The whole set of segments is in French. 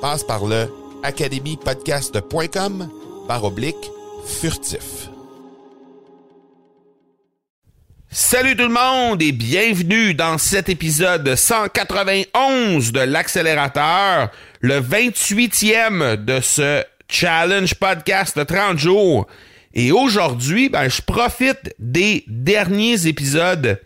Passe par le academypodcast.com par oblique furtif. Salut tout le monde et bienvenue dans cet épisode 191 de l'accélérateur, le 28e de ce challenge podcast de 30 jours. Et aujourd'hui, ben, je profite des derniers épisodes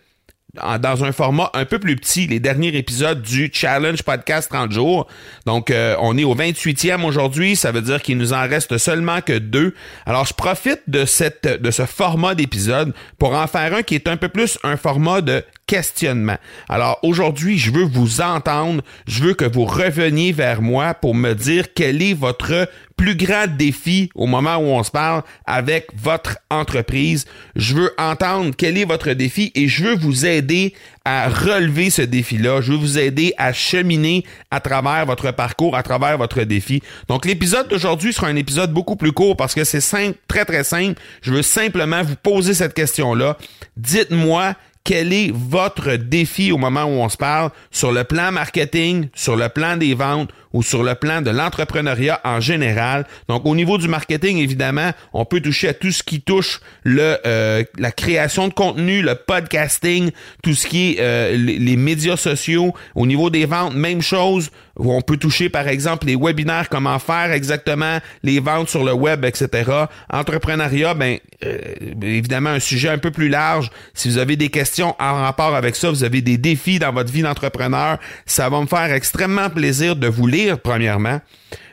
dans un format un peu plus petit, les derniers épisodes du Challenge Podcast 30 jours. Donc, euh, on est au 28e aujourd'hui, ça veut dire qu'il nous en reste seulement que deux. Alors, je profite de, cette, de ce format d'épisode pour en faire un qui est un peu plus un format de questionnement. Alors, aujourd'hui, je veux vous entendre, je veux que vous reveniez vers moi pour me dire quel est votre plus grand défi au moment où on se parle avec votre entreprise. Je veux entendre quel est votre défi et je veux vous aider à relever ce défi-là. Je veux vous aider à cheminer à travers votre parcours, à travers votre défi. Donc l'épisode d'aujourd'hui sera un épisode beaucoup plus court parce que c'est simple, très très simple. Je veux simplement vous poser cette question-là. Dites-moi quel est votre défi au moment où on se parle sur le plan marketing, sur le plan des ventes ou sur le plan de l'entrepreneuriat en général. Donc au niveau du marketing, évidemment, on peut toucher à tout ce qui touche le euh, la création de contenu, le podcasting, tout ce qui est euh, les, médias sociaux. Au niveau des ventes, même chose. Où on peut toucher par exemple les webinaires, comment faire exactement les ventes sur le web, etc. Entrepreneuriat, ben euh, évidemment un sujet un peu plus large. Si vous avez des questions en rapport avec ça, vous avez des défis dans votre vie d'entrepreneur, ça va me faire extrêmement plaisir de vous lire premièrement,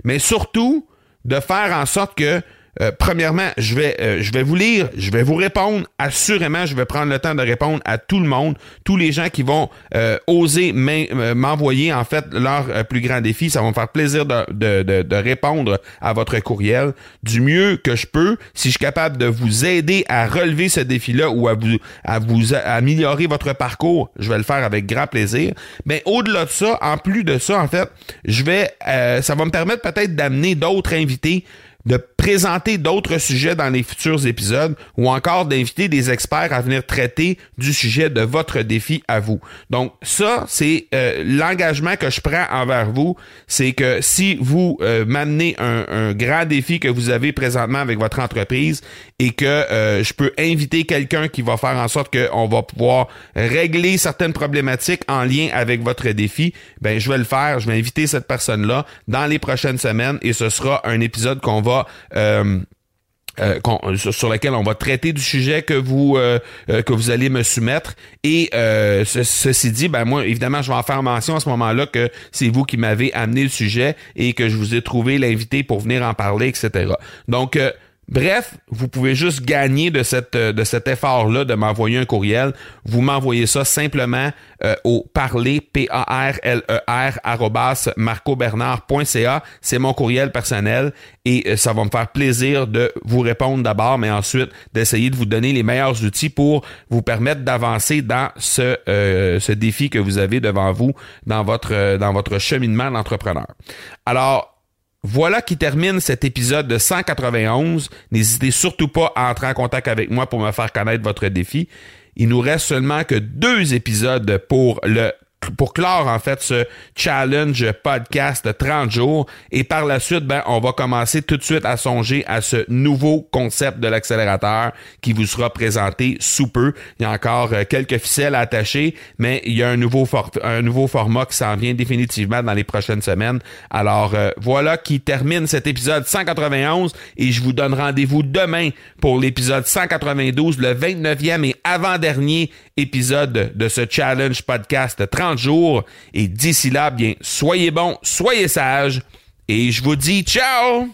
mais surtout de faire en sorte que euh, premièrement, je vais, euh, vais vous lire, je vais vous répondre. Assurément, je vais prendre le temps de répondre à tout le monde, tous les gens qui vont euh, oser m'envoyer en fait leur plus grand défi. Ça va me faire plaisir de, répondre à votre courriel du mieux que je peux. Si je suis capable de vous aider à relever ce défi-là ou à vous, à vous améliorer votre parcours, je vais le faire avec grand plaisir. Mais au-delà de ça, en plus de ça, en fait, je vais, ça va me permettre peut-être d'amener d'autres invités de présenter d'autres sujets dans les futurs épisodes ou encore d'inviter des experts à venir traiter du sujet de votre défi à vous. Donc ça, c'est euh, l'engagement que je prends envers vous, c'est que si vous euh, m'amenez un, grand défi que vous avez présentement avec votre entreprise et que euh, je peux inviter quelqu'un qui va faire en sorte qu'on va pouvoir régler certaines problématiques en lien avec votre défi, ben je vais le faire, je vais inviter cette personne-là dans les prochaines semaines et ce sera un épisode qu'on va euh, euh, sur lequel on va traiter du sujet que vous euh, que vous allez me soumettre. Et ceci dit ben moi évidemment je vais en faire mention à ce moment-là que c'est vous qui m'avez amené le sujet et que je vous ai trouvé l'invité pour venir en parler etc donc Bref, vous pouvez juste gagner euh, de cet effort-là de m'envoyer un courriel. Vous m'envoyez ça simplement euh, au parler, P-A-R-L-E-R, e marcobernard.ca. C'est mon courriel personnel et euh, ça va me faire plaisir de vous répondre d'abord, mais ensuite d'essayer de vous donner les meilleurs outils pour vous permettre d'avancer dans ce, ce défi que vous avez devant vous dans votre, dans votre cheminement d'entrepreneur. Alors, voilà qui termine cet épisode de 191. N'hésitez surtout pas à entrer en contact avec moi pour me faire connaître votre défi. Il nous reste seulement que deux épisodes pour le pour clore en fait ce challenge podcast de 30 jours et par la suite ben on va commencer tout de suite à songer à ce nouveau concept de l'accélérateur qui vous sera présenté sous peu. Il y a encore euh, quelques ficelles à attacher mais il y a un nouveau un format qui s'en vient définitivement dans les prochaines semaines. Alors euh, voilà qui termine cet épisode 191 et je vous donne rendez-vous demain pour l'épisode 192 le 29e et avant-dernier épisode de ce challenge podcast 30 jours. Et d'ici là, bien, soyez bons, soyez sages. Et je vous dis ciao!